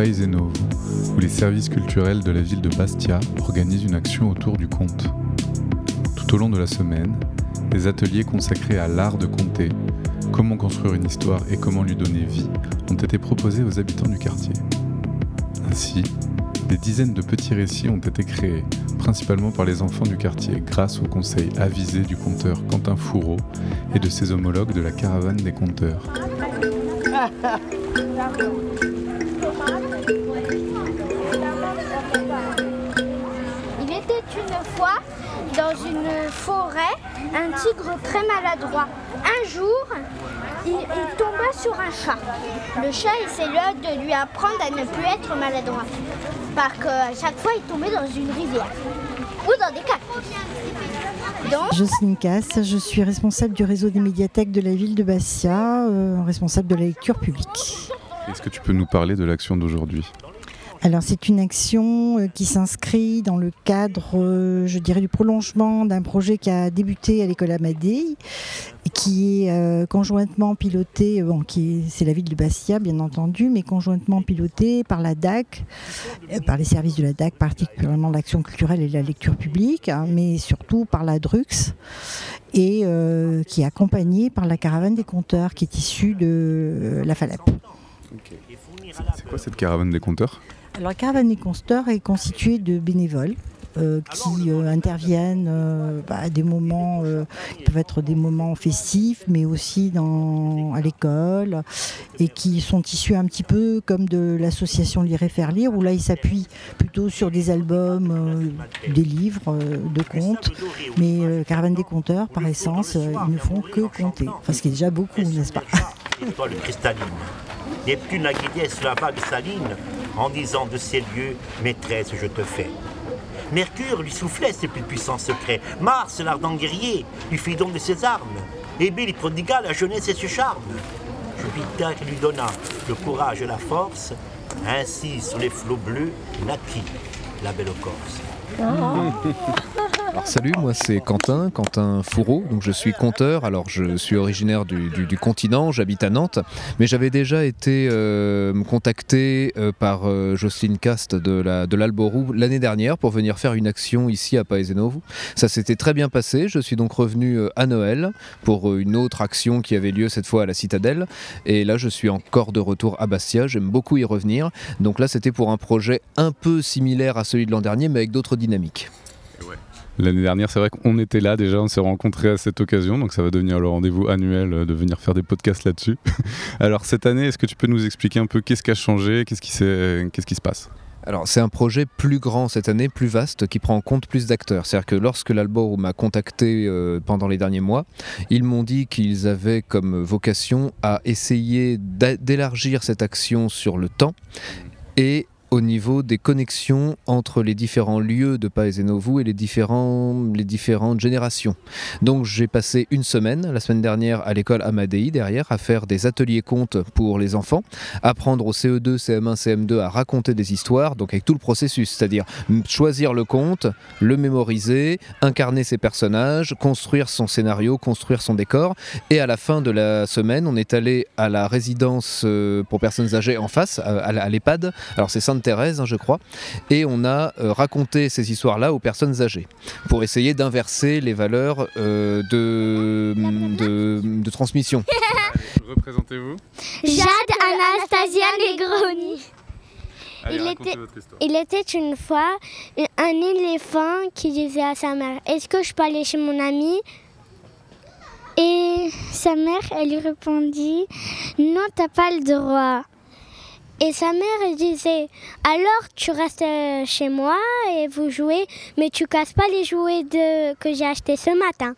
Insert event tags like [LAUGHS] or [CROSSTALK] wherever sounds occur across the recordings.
Où les services culturels de la ville de Bastia organisent une action autour du conte. Tout au long de la semaine, des ateliers consacrés à l'art de conter, comment construire une histoire et comment lui donner vie ont été proposés aux habitants du quartier. Ainsi, des dizaines de petits récits ont été créés, principalement par les enfants du quartier, grâce au conseil avisé du conteur Quentin Fourreau et de ses homologues de la caravane des conteurs. [LAUGHS] Il était une fois dans une forêt un tigre très maladroit. Un jour, il, tomba sur un chat. Le chat essaya de lui apprendre à ne plus être maladroit. Parce qu'à chaque fois, il tombait dans une rivière ou dans des. Donc, Jocelyne Casse, je suis responsable du réseau des médiathèques de la ville de Bastia, euh, responsable de la lecture publique. Est-ce que tu peux nous parler de l'action d'aujourd'hui? Alors c'est une action euh, qui s'inscrit dans le cadre, euh, je dirais, du prolongement d'un projet qui a débuté à l'école Amadei qui est euh, conjointement piloté, c'est la ville de Bastia bien entendu, mais conjointement piloté par la DAC, par les services de la DAC, particulièrement l'action culturelle et la lecture publique, hein, mais surtout par la DRUX et qui est accompagné par la caravane des compteurs qui est issue de la C'est quoi cette caravane des conteurs? Alors, la caravane des consteurs est constituée de bénévoles. euh, qui euh, interviennent euh, bah, à des moments, euh, qui peuvent être des moments festifs, mais aussi dans, à l'école, et qui sont issus un petit peu comme de l'association Lire et Faire Lire, où là ils s'appuient plutôt sur des albums, euh, des livres euh, de contes, mais euh, Caravane des conteurs, par essence, euh, ils ne font que compter. Enfin, ce qui est déjà beaucoup, n'est-ce pas? Neptune la guidait sur la vague saline en disant de ces lieux, maîtresse, je te fais. Mercure lui soufflait ses plus puissants secrets. Mars, l'ardent guerrier, lui fit don de ses armes. Hébé lui prodigua la jeunesse et ses charmes. Jupiter lui donna le courage et la force. Ainsi, sur les flots bleus, naquit la belle Corse. [LAUGHS] Salut, moi c'est Quentin, Quentin Fourreau, donc je suis conteur, alors je suis originaire du, continent, j'habite à Nantes, mais j'avais déjà été euh, contacté euh, par euh, Jocelyne Cast de la de l'Alborou l'année dernière pour venir faire une action ici à Paese Novo. Ça s'était très bien passé, je suis donc revenu à Noël pour une autre action qui avait lieu cette fois à la Citadelle, et là je suis encore de retour à Bastia, j'aime beaucoup y revenir, donc là c'était pour un projet un peu similaire à celui de l'an dernier, mais avec d'autres dynamiques. L'année dernière, c'est vrai qu'on était là déjà, on s'est rencontrés à cette occasion, donc ça va devenir le rendez-vous annuel de venir faire des podcasts là-dessus. [LAUGHS] Alors cette année, est-ce que tu peux nous expliquer un peu qu'est-ce qui a changé, qu'est-ce qui, s'est- qu'est-ce qui se passe? Alors, c'est un projet plus grand cette année, plus vaste, qui prend en compte plus d'acteurs. C'est-à-dire que lorsque l'Albor m'a contacté euh, pendant les derniers mois, ils m'ont dit qu'ils avaient comme vocation à essayer d'élargir cette action sur le temps et au niveau des connexions entre les différents lieux de Paese Novo et les, différents, les différentes générations. Donc j'ai passé une semaine, la semaine dernière, à l'école Amadei, derrière, à faire des ateliers contes pour les enfants, apprendre au E CE2, CM1, CM2 à raconter des histoires, donc avec tout le processus, c'est-à-dire choisir le conte, le mémoriser, incarner ses personnages, construire son scénario, construire son décor, et à la fin de la semaine, on est allé à la résidence euh, pour personnes âgées en face, à, l'EHPAD, alors c'est Sainte-Thérèse, hein, je crois, et on a euh, raconté ces histoires-là aux personnes âgées, pour essayer d'inverser les valeurs euh, de, de, de transmission. [LAUGHS] Représentez-vous Jade Anastasia Negroni. Allez, Il était-. Il était une fois un éléphant qui disait à sa mère Est-ce que je peux aller chez mon ami? Et sa mère, elle lui répondit Non, t'as pas le droit. Et sa mère, elle disait Alors tu restes euh, chez moi et vous jouez, mais tu casses pas les jouets de... que j'ai achetés ce matin.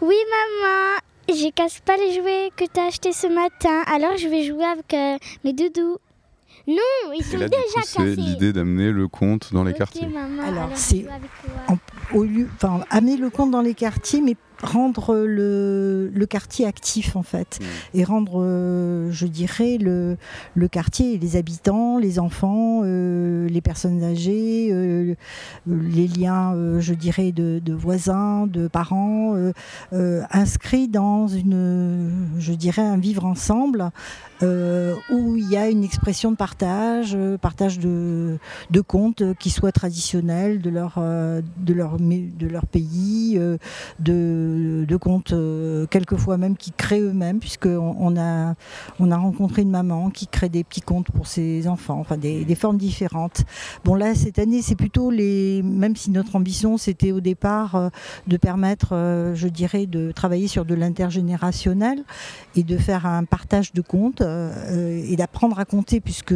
Oui, maman, je casse pas les jouets que t'as achetés ce matin, alors je vais jouer avec euh, mes doudous. Non, ils sont là, déjà coup, c'est cassés. l'idée d'amener le conte dans les quartiers. maman, Alors, c'est avec au lieu, enfin, amener le conte dans les quartiers, mais rendre le, le, quartier actif en fait mmh. et rendre, euh, je dirais, le, le, quartier les habitants, les enfants, euh, les personnes âgées, euh, les liens, je dirais, de, de, voisins, de parents, inscrits dans une, je dirais, un vivre ensemble où il y a une expression de partage, partage de, de contes qui soient traditionnels de leur, de leur, de leur pays, de, de contes quelquefois même qui créent eux-mêmes, puisqu'on on a, on a rencontré une maman qui crée des petits contes pour ses enfants, enfin des, formes différentes. Bon là, cette année, c'est plutôt les, même si notre ambition c'était au départ de permettre, je dirais, de travailler sur de l'intergénérationnel et de faire un partage de contes euh, et d'apprendre à compter, puisque,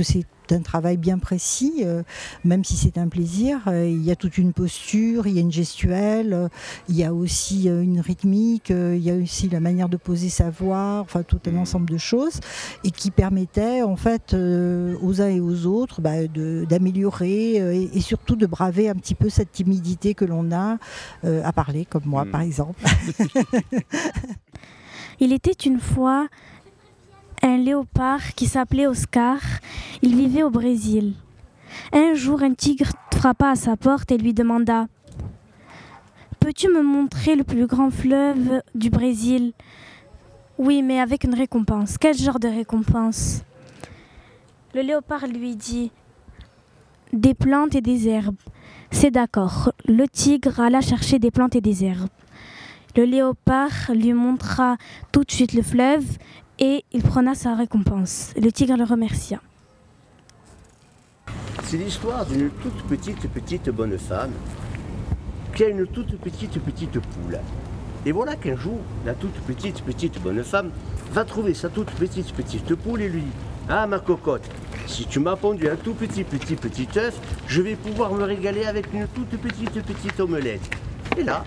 c'est un travail bien précis, euh, même si c'est un plaisir. Euh, il y a toute une posture, il y a une gestuelle, il y a aussi une rythmique, il y a aussi la manière de poser sa voix, enfin tout un ensemble de choses, et qui permettait en fait aux uns et aux autres bah, d'améliorer et, surtout de braver un petit peu cette timidité que l'on a à parler, comme moi mm. par exemple. [LAUGHS] Il était une fois un léopard qui s'appelait Oscar. Il vivait au Brésil. Un jour, un tigre frappa à sa porte et lui demanda Peux-tu me montrer le plus grand fleuve du Brésil? Oui, mais avec une récompense. Quel genre de récompense? Le léopard lui dit Des plantes et des herbes. C'est d'accord. Le tigre alla chercher des plantes et des herbes. Le léopard lui montra tout de suite le fleuve et il prena sa récompense. Le tigre le remercia. C'est l'histoire d'une toute petite, petite bonne femme qui a une toute petite, petite poule. Et voilà qu'un jour, la toute petite, petite bonne femme va trouver sa toute petite, petite poule et lui dit Ah, ma cocotte, si tu m'as pondu un tout petit, petit, petit œuf, je vais pouvoir me régaler avec une toute petite, petite omelette. Et là,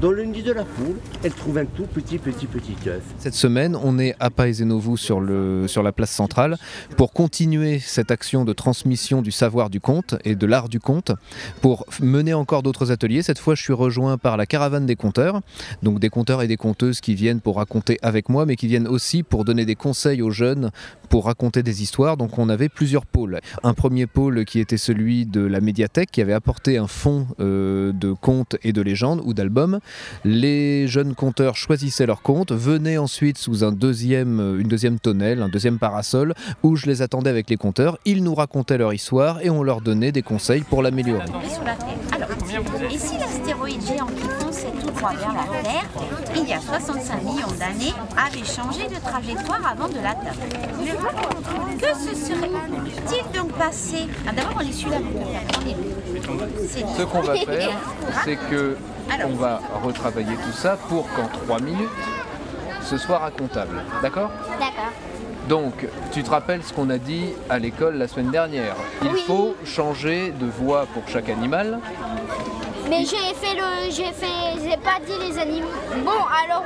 dans le nid de la poule, elle trouve un tout petit, petit, petit œuf. Cette semaine, on est à Paesenovo sur, sur la place centrale pour continuer cette action de transmission du savoir du conte et de l'art du conte, pour mener encore d'autres ateliers. Cette fois, je suis rejoint par la caravane des conteurs, donc des conteurs et des conteuses qui viennent pour raconter avec moi, mais qui viennent aussi pour donner des conseils aux jeunes pour raconter des histoires. Donc on avait plusieurs pôles. Un premier pôle qui était celui de la médiathèque, qui avait apporté un fonds euh, de contes et de légendes ou d'albums. Les jeunes conteurs choisissaient leurs contes, venaient ensuite sous une deuxième tonnelle, un deuxième parasol, où je les attendais avec les conteurs. Ils nous racontaient leur histoire et on leur donnait des conseils pour l'améliorer. Alors, ici l'astéroïde géant qui fonçait tout droit vers la Terre, il y a 65 millions d'années, avait changé de trajectoire avant de l'atteindre. Que se serait-il donc passé? Ah, D'abord, on est celui-là. Ce qu'on va faire, c'est que on va retravailler tout ça pour qu'en 3 minutes, ce soit racontable. D'accord? D'accord. Donc, tu te rappelles ce qu'on a dit à l'école la semaine dernière Il faut changer de voix pour chaque animal. Mais j'ai fait le. J'ai fait. J'ai pas dit les animaux. Bon, alors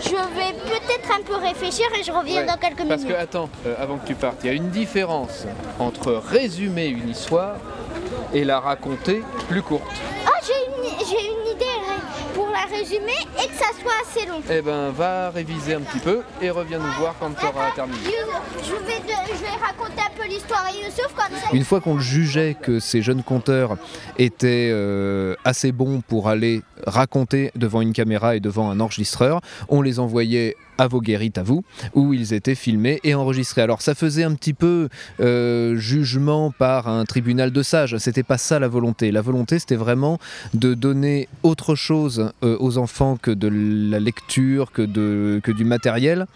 je vais peut-être un peu réfléchir et je reviens dans quelques minutes. Parce que, attends, euh, avant que tu partes, il y a une différence entre résumer une histoire et la raconter plus courte. Ah, idée résumer et que ça soit assez long. Eh ben, va réviser un petit peu et reviens nous voir quand tu auras terminé. Je vais, je vais raconter un peu l'histoire à Youssouf comme ça. Une fois qu'on jugeait que ces jeunes conteurs étaient euh, assez bons pour aller raconter devant une caméra et devant un enregistreur, on les envoyait à vos guérites à vous, où ils étaient filmés et enregistrés. Alors ça faisait un petit peu euh, jugement par un tribunal de sages, c'était pas ça la volonté. La volonté c'était vraiment de donner autre chose euh, aux enfants que de la lecture, que, de, que du matériel,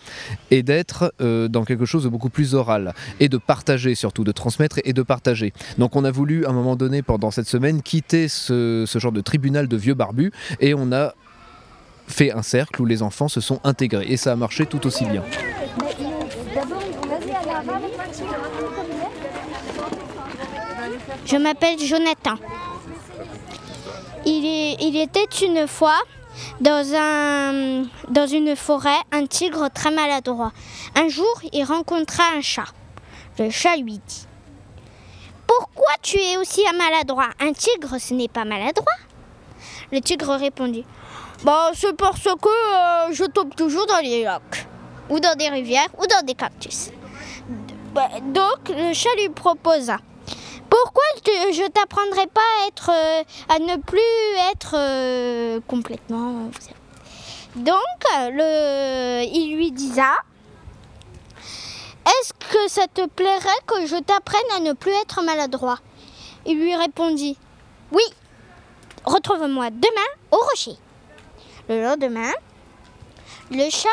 et d'être euh, dans quelque chose de beaucoup plus oral, et de partager surtout, de transmettre et de partager. Donc on a voulu à un moment donné pendant cette semaine quitter ce, ce genre de tribunal de vieux barbus, et on a fait un cercle où les enfants se sont intégrés. Et ça a marché tout aussi bien. Je m'appelle Jonathan. Il, était une fois dans, dans une forêt un tigre très maladroit. Un jour, il rencontra un chat. Le chat lui dit Pourquoi tu es aussi maladroit? Un tigre, ce n'est pas maladroit. Le tigre répondit Bah, c'est parce que euh, je tombe toujours dans les lacs, ou dans des rivières, ou dans des cactus. Bah, donc, le chat lui proposa Pourquoi te- je t'apprendrai pas à, euh, ne plus être euh, complètement. Donc, le, il lui disa Est-ce que ça te plairait que je t'apprenne à ne plus être maladroit? Il lui répondit Oui, retrouve-moi demain au rocher. Le lendemain, le chat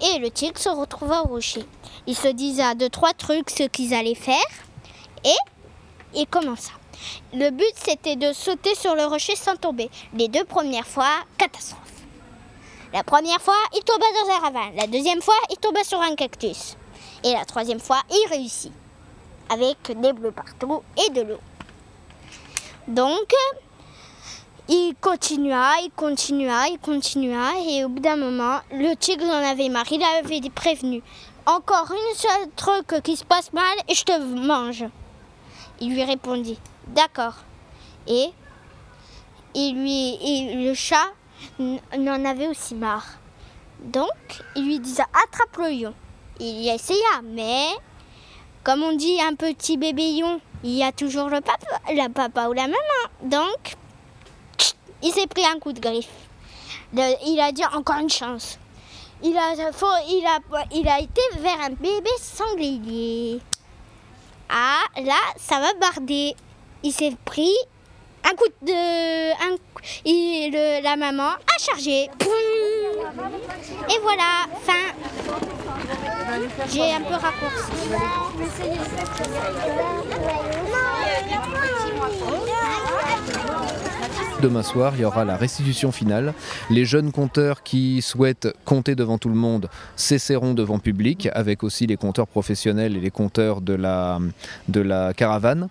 et le tigre se retrouvaient au rocher. Ils se disaient deux, trois trucs, ce qu'ils allaient faire, et il commença. Le but, c'était de sauter sur le rocher sans tomber. Les deux premières fois, catastrophe. La première fois, il tomba dans un ravin. La deuxième fois, il tomba sur un cactus. Et la troisième fois, il réussit. Avec des bleus partout et de l'eau. Donc, il continua, il continua, il continua. Et au bout d'un moment, le tigre en avait marre. Il avait prévenu. Encore une seule truc qui se passe mal et je te mange. Il lui répondit D'accord. Et, lui, le chat n'en avait aussi marre. Donc, il lui disait Attrape le lion. Il y essaya, mais comme on dit un petit bébé lion, il y a toujours le papa, la papa ou la maman. Donc, il s'est pris un coup de griffe. Il a dit encore une chance. Il a, il a, a été vers un bébé sanglier. Ah, là, ça va barder. Il s'est pris un coup de. Un, la maman a chargé. Et voilà, fin. J'ai un peu raccourci. Demain soir, il y aura la restitution finale. Les jeunes conteurs qui souhaitent compter devant tout le monde cesseront devant public, avec aussi les compteurs professionnels et les compteurs de la, caravane.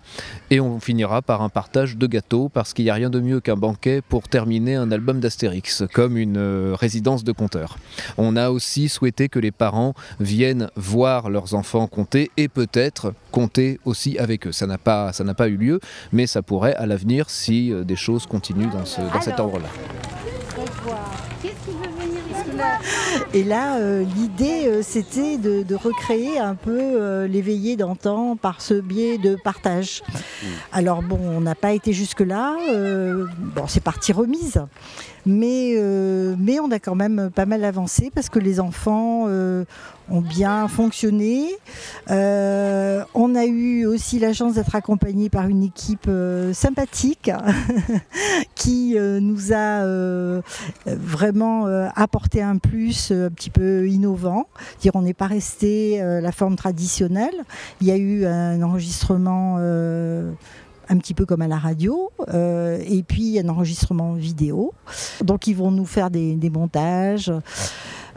Et on finira par un partage de gâteaux, parce qu'il n'y a rien de mieux qu'un banquet pour terminer un album d'Astérix, comme une euh, résidence de compteurs. On a aussi souhaité que les parents viennent voir leurs enfants compter et peut-être compter aussi avec eux. Ça n'a pas, ça n'a pas eu lieu, mais ça pourrait à l'avenir si euh, des choses continuent dans, ce- dans cet ordre-là. Et là, euh, l'idée, euh, c'était de, recréer un peu euh, l'éveillé d'antan par ce biais de partage. Alors bon, on n'a pas été jusque-là. bon, c'est partie remise. Mais, mais on a quand même pas mal avancé parce que les enfants ont bien fonctionné. On a eu aussi la chance d'être accompagnés par une équipe sympathique [LAUGHS] qui nous a vraiment apporté un plus un petit peu innovant. Dire on n'est pas resté euh, la forme traditionnelle. Il y a eu un enregistrement euh, un petit peu comme à la radio, euh, et puis un enregistrement vidéo. Donc ils vont nous faire des montages,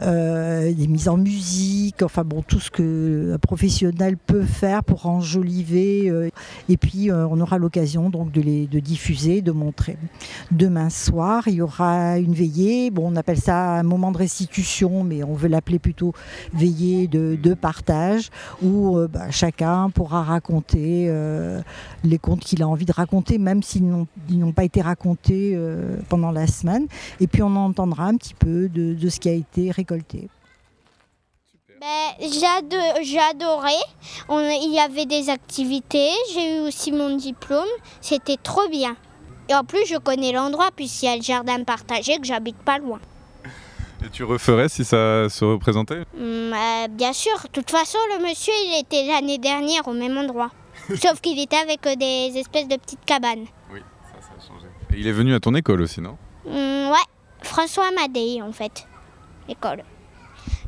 euh, des mises en musique, enfin bon, tout ce que un professionnel peut faire pour enjoliver. euh, et puis euh, on aura l'occasion donc de les de diffuser, de montrer. Demain soir, il y aura une veillée. Bon, on appelle ça un moment de restitution, mais on veut l'appeler plutôt veillée de, de partage, où bah, chacun pourra raconter les contes qu'il a envie de raconter, même s'ils n'ont pas été racontés pendant la semaine. Et puis on entendra un petit peu de, de ce qui a été récolté. Ben, j'ado- j'ai adoré. On- il y avait des activités. J'ai eu aussi mon diplôme. C'était trop bien. Et en plus, je connais l'endroit puisqu'il y a le jardin partagé que j'habite pas loin. Et tu referais si ça se représentait? Hum, euh, bien sûr, de toute façon, le monsieur, il était l'année dernière au même endroit. [LAUGHS] Sauf qu'il était avec euh, des espèces de petites cabanes. Oui, ça, ça a changé. Et il est venu à ton école aussi, non? Hum, ouais, François Amadei, en fait, l'école.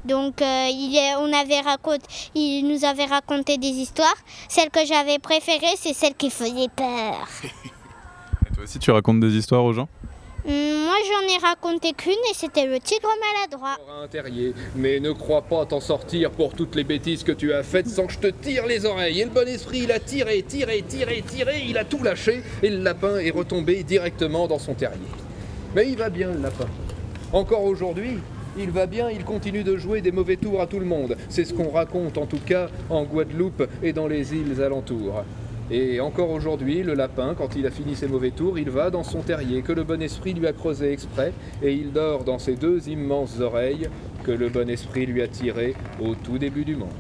Donc, euh, il, on avait raconté, il nous avait raconté des histoires. Celle que j'avais préférée, c'est celle qui faisait peur. [LAUGHS] Et toi aussi, tu racontes des histoires aux gens? Hum, moi, j'en ai raconté qu'une et c'était le tigre maladroit. un terrier, mais ne crois pas t'en sortir pour toutes les bêtises que tu as faites sans que je te tire les oreilles. Et le bon esprit, il a tiré, tiré, tiré, tiré, il a tout lâché et le lapin est retombé directement dans son terrier. Mais il va bien, le lapin. Encore aujourd'hui, il va bien, il continue de jouer des mauvais tours à tout le monde. C'est ce qu'on raconte en tout cas en Guadeloupe et dans les îles alentours. Et encore aujourd'hui, le lapin, quand il a fini ses mauvais tours, il va dans son terrier que le bon esprit lui a creusé exprès, et il dort dans ses deux immenses oreilles que le bon esprit lui a tirées au tout début du monde.